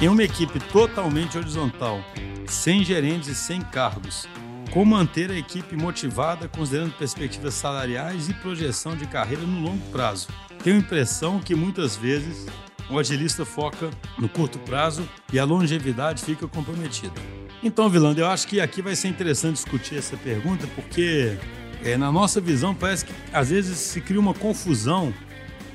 Em uma equipe totalmente horizontal, sem gerentes e sem cargos, como manter a equipe motivada considerando perspectivas salariais e projeção de carreira no longo prazo? Tenho a impressão que muitas vezes o agilista foca no curto prazo e a longevidade fica comprometida. Então, Vilando, eu acho que aqui vai ser interessante discutir essa pergunta, porque é, na nossa visão parece que às vezes se cria uma confusão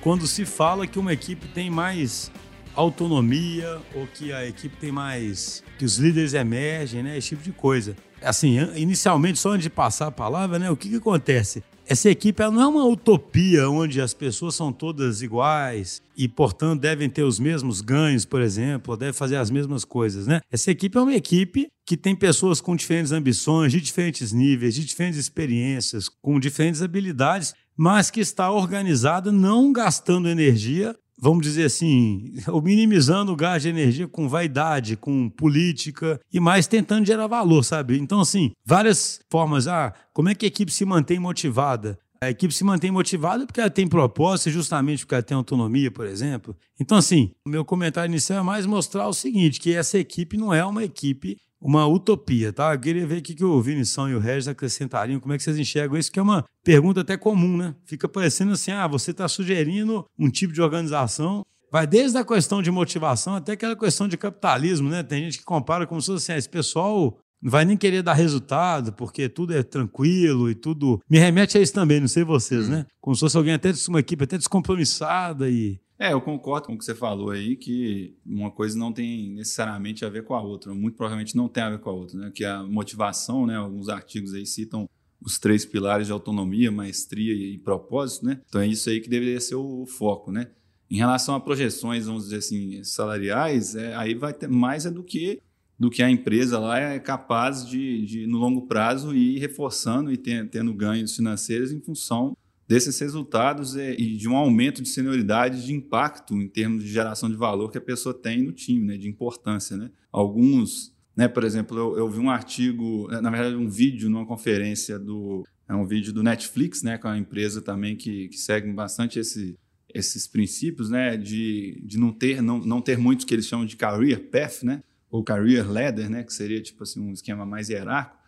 quando se fala que uma equipe tem mais autonomia ou que a equipe tem mais. que os líderes emergem, né? Esse tipo de coisa. Assim, inicialmente, só antes de passar a palavra, né? O que, que acontece? Essa equipe ela não é uma utopia onde as pessoas são todas iguais e, portanto, devem ter os mesmos ganhos, por exemplo, ou devem fazer as mesmas coisas, né? Essa equipe é uma equipe que tem pessoas com diferentes ambições, de diferentes níveis, de diferentes experiências, com diferentes habilidades, mas que está organizada não gastando energia vamos dizer assim, ou minimizando o gás de energia com vaidade, com política e mais tentando gerar valor, sabe? Então, assim, várias formas. Ah, como é que a equipe se mantém motivada? A equipe se mantém motivada porque ela tem propósito, justamente porque ela tem autonomia, por exemplo. Então, assim, o meu comentário inicial é mais mostrar o seguinte: que essa equipe não é uma equipe uma utopia, tá? Eu queria ver o que o Vinição e o Regis acrescentariam, como é que vocês enxergam isso, que é uma pergunta até comum, né? Fica parecendo assim, ah, você está sugerindo um tipo de organização, vai desde a questão de motivação até aquela questão de capitalismo, né? Tem gente que compara como se fosse assim, ah, esse pessoal não vai nem querer dar resultado, porque tudo é tranquilo e tudo... Me remete a isso também, não sei vocês, né? Como se fosse alguém até, uma equipe até descompromissada e é, eu concordo com o que você falou aí, que uma coisa não tem necessariamente a ver com a outra, muito provavelmente não tem a ver com a outra, né? Que a motivação, né? Alguns artigos aí citam os três pilares de autonomia, maestria e propósito, né? Então é isso aí que deveria ser o foco, né? Em relação a projeções, vamos dizer assim, salariais, é, aí vai ter mais é do que do que a empresa lá é capaz de, de no longo prazo, ir reforçando e tendo ganhos financeiros em função desses resultados e de um aumento de senioridade de impacto em termos de geração de valor que a pessoa tem no time, né, de importância. Né? Alguns, né, por exemplo, eu, eu vi um artigo, na verdade, um vídeo numa conferência do. É um vídeo do Netflix, né, com a empresa também que, que segue bastante esse, esses princípios né, de, de não, ter, não, não ter muitos que eles chamam de career path, né, ou career ladder, né, que seria tipo assim, um esquema mais hierárquico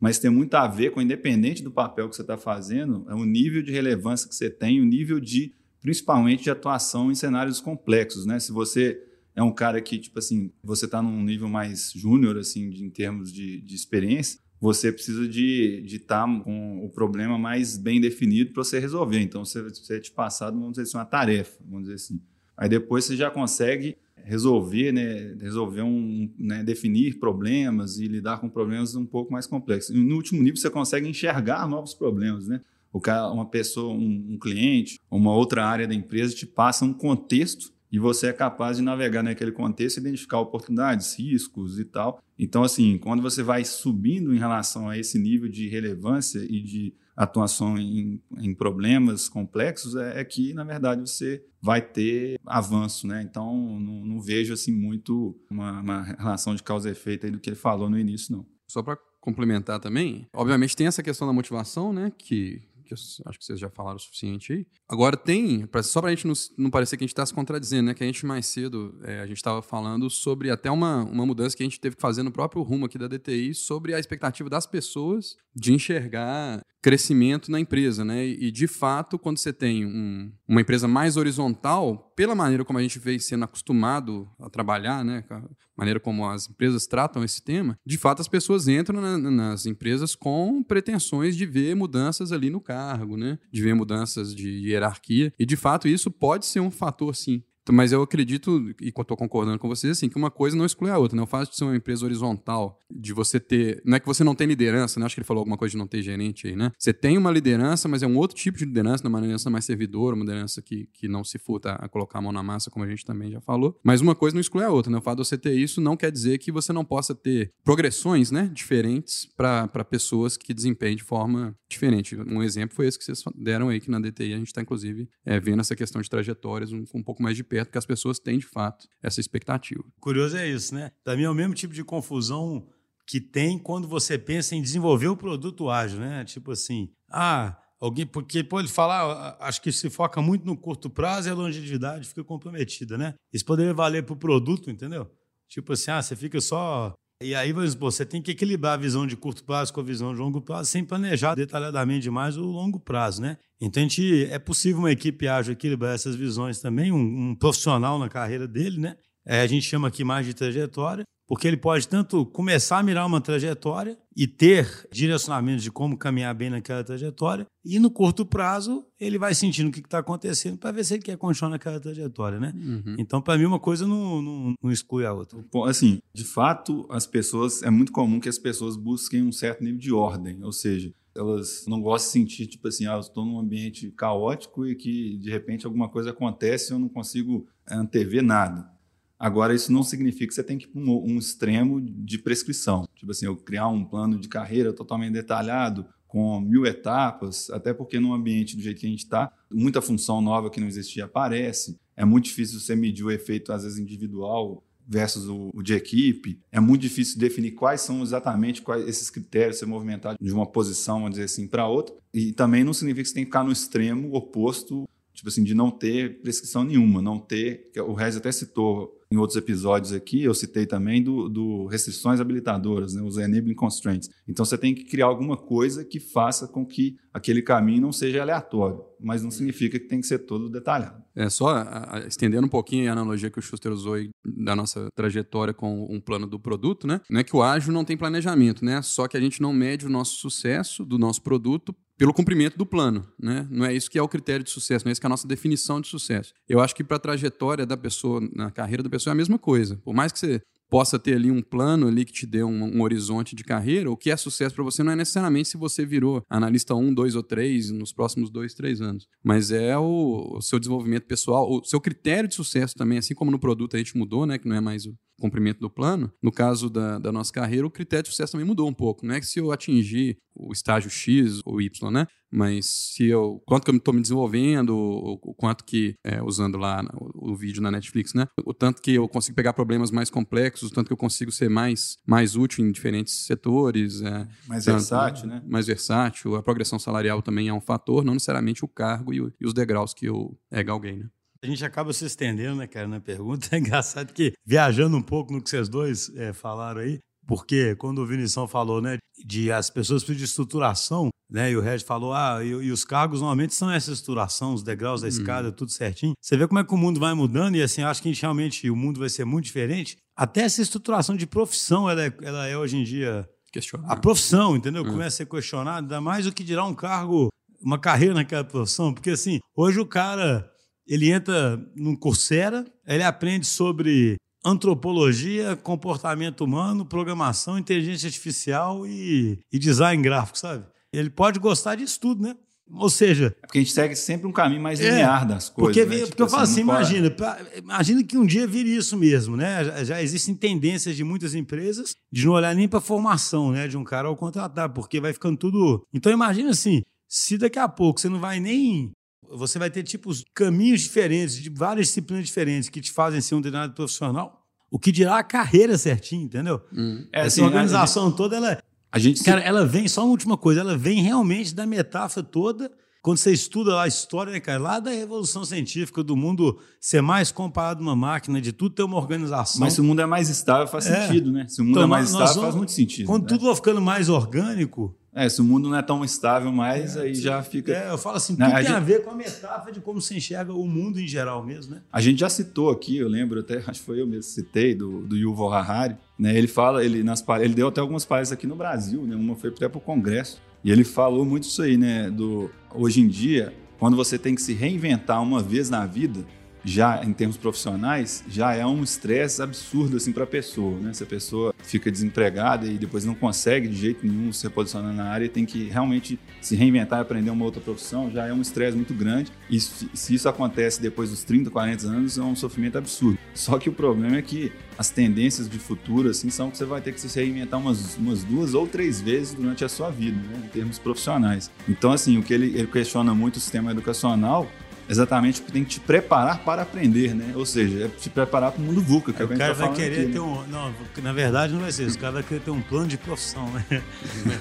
mas tem muito a ver com, independente do papel que você está fazendo, é o nível de relevância que você tem, o nível de, principalmente, de atuação em cenários complexos, né? Se você é um cara que, tipo assim, você está num nível mais júnior, assim, de, em termos de, de experiência, você precisa de estar tá com o problema mais bem definido para você resolver. Então, você, você é te passado, vamos dizer assim, uma tarefa, vamos dizer assim. Aí depois você já consegue resolver, né, resolver um, né, definir problemas e lidar com problemas um pouco mais complexos. E no último nível você consegue enxergar novos problemas, né? O cara, uma pessoa, um, um cliente, uma outra área da empresa te passa um contexto e você é capaz de navegar naquele contexto, identificar oportunidades, riscos e tal. Então, assim, quando você vai subindo em relação a esse nível de relevância e de atuação em, em problemas complexos, é, é, que, na verdade, você vai ter avanço, né? Então, não, não vejo, assim, muito uma, uma relação de causa e efeito aí do que ele falou no início, não. Só para complementar também, obviamente tem essa questão da motivação, né? Que que acho que vocês já falaram o suficiente aí. Agora tem, só para a gente não, não, parecer que a gente está se contradizendo, né? Que a gente mais cedo, é, a gente estava falando sobre até uma, uma mudança que a gente teve que fazer no próprio rumo aqui da DTI sobre a expectativa das pessoas de enxergar crescimento na empresa, né? E de fato, quando você tem um, uma empresa mais horizontal, pela maneira como a gente vem sendo acostumado a trabalhar, né? A maneira como as empresas tratam esse tema, de fato as pessoas entram na, nas empresas com pretensões de ver mudanças ali no cargo, né? De ver mudanças de hierarquia. E de fato isso pode ser um fator, sim, mas eu acredito, e estou concordando com vocês, assim, que uma coisa não exclui a outra. Né? O fato de ser uma empresa horizontal, de você ter. Não é que você não tem liderança, né? Acho que ele falou alguma coisa de não ter gerente aí, né? Você tem uma liderança, mas é um outro tipo de liderança, uma liderança mais servidora, uma liderança que, que não se furta a colocar a mão na massa, como a gente também já falou. Mas uma coisa não exclui a outra, né? O fato de você ter isso não quer dizer que você não possa ter progressões, né? Diferentes para pessoas que desempenhem de forma diferente. Um exemplo foi esse que vocês deram aí, que na DTI a gente está, inclusive, é, vendo essa questão de trajetórias um, um pouco mais de perto porque as pessoas têm, de fato, essa expectativa. Curioso é isso, né? Também é o mesmo tipo de confusão que tem quando você pensa em desenvolver o produto ágil, né? Tipo assim, ah, alguém, porque pode falar, acho que se foca muito no curto prazo e a longevidade fica comprometida, né? Isso poderia valer para o produto, entendeu? Tipo assim, ah, você fica só. E aí, você tem que equilibrar a visão de curto prazo com a visão de longo prazo, sem planejar detalhadamente demais o longo prazo, né? Então, a gente, é possível uma equipe ágil equilibrar essas visões também, um, um profissional na carreira dele, né? É, a gente chama aqui mais de trajetória, porque ele pode tanto começar a mirar uma trajetória e ter direcionamento de como caminhar bem naquela trajetória, e no curto prazo ele vai sentindo o que está acontecendo para ver se ele quer continuar naquela trajetória, né? Uhum. Então, para mim, uma coisa não, não, não, exclui a outra. Bom, assim, de fato, as pessoas é muito comum que as pessoas busquem um certo nível de ordem, ou seja, elas não gostam de sentir tipo assim, ah, eu estou num ambiente caótico e que de repente alguma coisa acontece e eu não consigo antever nada. Agora, isso não significa que você tem que ir para um, um, extremo de prescrição. Tipo assim, eu criar um plano de carreira totalmente detalhado, com mil etapas, até porque num ambiente do jeito que a gente está, muita função nova que não existia aparece. É muito difícil você medir o efeito, às vezes, individual versus o, o de equipe. É muito difícil definir quais são exatamente quais esses critérios, você movimentar de uma posição, vamos dizer assim, para outra. E também não significa que você tem que ficar no extremo oposto tipo assim, de não ter prescrição nenhuma, não ter, o Rez até citou em outros episódios aqui, eu citei também do, do restrições habilitadoras, né, os enabling constraints. Então você tem que criar alguma coisa que faça com que aquele caminho não seja aleatório, mas não significa que tem que ser todo detalhado. É só estendendo um pouquinho a analogia que o Schuster usou aí da nossa trajetória com um plano do produto, né? Não é que o ágil não tem planejamento, né? Só que a gente não mede o nosso sucesso do nosso produto pelo cumprimento do plano, né? Não é isso que é o critério de sucesso, não é isso que é a nossa definição de sucesso. Eu acho que para a trajetória da pessoa, na carreira da pessoa é a mesma coisa. Por mais que você possa ter ali um plano ali que te dê um, um horizonte de carreira, o que é sucesso para você não é necessariamente se você virou analista 1, 2 ou 3 nos próximos 2, 3 anos, mas é o, o, seu desenvolvimento pessoal, o seu critério de sucesso também, assim como no produto a gente mudou, né, que não é mais o cumprimento do plano, no caso da, da nossa carreira, o critério de sucesso também mudou um pouco. Não é que se eu atingir o estágio X ou Y, né? Mas se eu. Quanto que eu estou me desenvolvendo, o, quanto que. É, usando lá o, o, vídeo na Netflix, né? O tanto que eu consigo pegar problemas mais complexos, o tanto que eu consigo ser mais, mais útil em diferentes setores. É, mais tanto, versátil, né? Mais versátil. A progressão salarial também é um fator, não necessariamente o cargo e, o, e os degraus que eu é, galguei, né? A gente acaba se estendendo, né, cara, na pergunta. É engraçado que, viajando um pouco no que vocês dois é, falaram aí, porque quando o Vinição falou, né, de as pessoas precisam de estruturação, né, e o Red falou, ah, e, e, os cargos normalmente são essa estruturação, os degraus da hum. escada, tudo certinho. Você vê como é que o mundo vai mudando e, assim, acho que realmente o mundo vai ser muito diferente. Até essa estruturação de profissão, ela é, ela é hoje em dia... Questionada. A profissão, entendeu? Hum. Começa a ser questionada, ainda mais do que dirá um cargo, uma carreira naquela profissão, porque, assim, hoje o cara ele entra num Coursera, ele aprende sobre antropologia, comportamento humano, programação, inteligência artificial e, e design gráfico, sabe? Ele pode gostar disso tudo, né? Ou seja. É porque a gente segue sempre um caminho mais é, linear é, das coisas. Porque, né? porque tipo eu falo assim, assim imagina, pra, imagina que um dia vire isso mesmo, né? Já, já, existem tendências de muitas empresas de não olhar nem para a formação, né? De um cara ao contratar, porque vai ficando tudo. Então imagina assim, se daqui a pouco você não vai nem você vai ter tipos caminhos diferentes, de várias disciplinas diferentes que te fazem ser um treinador profissional. O que dirá a carreira certinho, entendeu? Hum. É, Essa assim, organização gente, toda, ela. A gente cara, ela vem, só uma última coisa, ela vem realmente da metáfora toda. Quando você estuda lá a história, né, cara, lá da revolução científica, do mundo ser mais comparado a uma máquina, de tudo ter uma organização. Mas se o mundo é mais estável, faz é. sentido, né? Se o mundo então, é mais estável, vamos, faz muito sentido. Quando né? tudo vai ficando mais orgânico, é, se o mundo não é tão estável mais, é, aí já fica. É, eu falo assim, tudo né, tem a, gente... a, ver com a metáfora de como se enxerga o mundo em geral mesmo, né? A gente já citou aqui, eu lembro até, acho que foi eu mesmo citei, do, do Yuval Harari, né? Ele fala, ele, nas, ele deu até algumas palestras aqui no Brasil, né? Uma foi até para o Congresso. E ele falou muito isso aí, né? Do, hoje em dia, quando você tem que se reinventar uma vez na vida, já em termos profissionais, já é um estresse absurdo assim para a pessoa, né? Se a pessoa fica desempregada e depois não consegue de jeito nenhum se reposicionar na área, tem que realmente se reinventar e aprender uma outra profissão, já é um estresse muito grande. E se isso acontece depois dos 30, 40 anos, é um sofrimento absurdo. Só que o problema é que as tendências de futuro assim são que você vai ter que se reinventar umas, umas duas ou três vezes durante a sua vida, né? em termos profissionais. Então, assim, o que ele, ele questiona muito o sistema educacional exatamente porque tem que te preparar para aprender, né? Ou seja, é te preparar para o mundo VUCA. Que é, o cara tá vai querer aqui, ter né? um. Não, na verdade não vai ser isso. O cara vai querer ter um plano de profissão, né?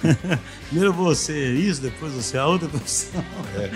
Primeiro você isso, depois você a outra profissão. É.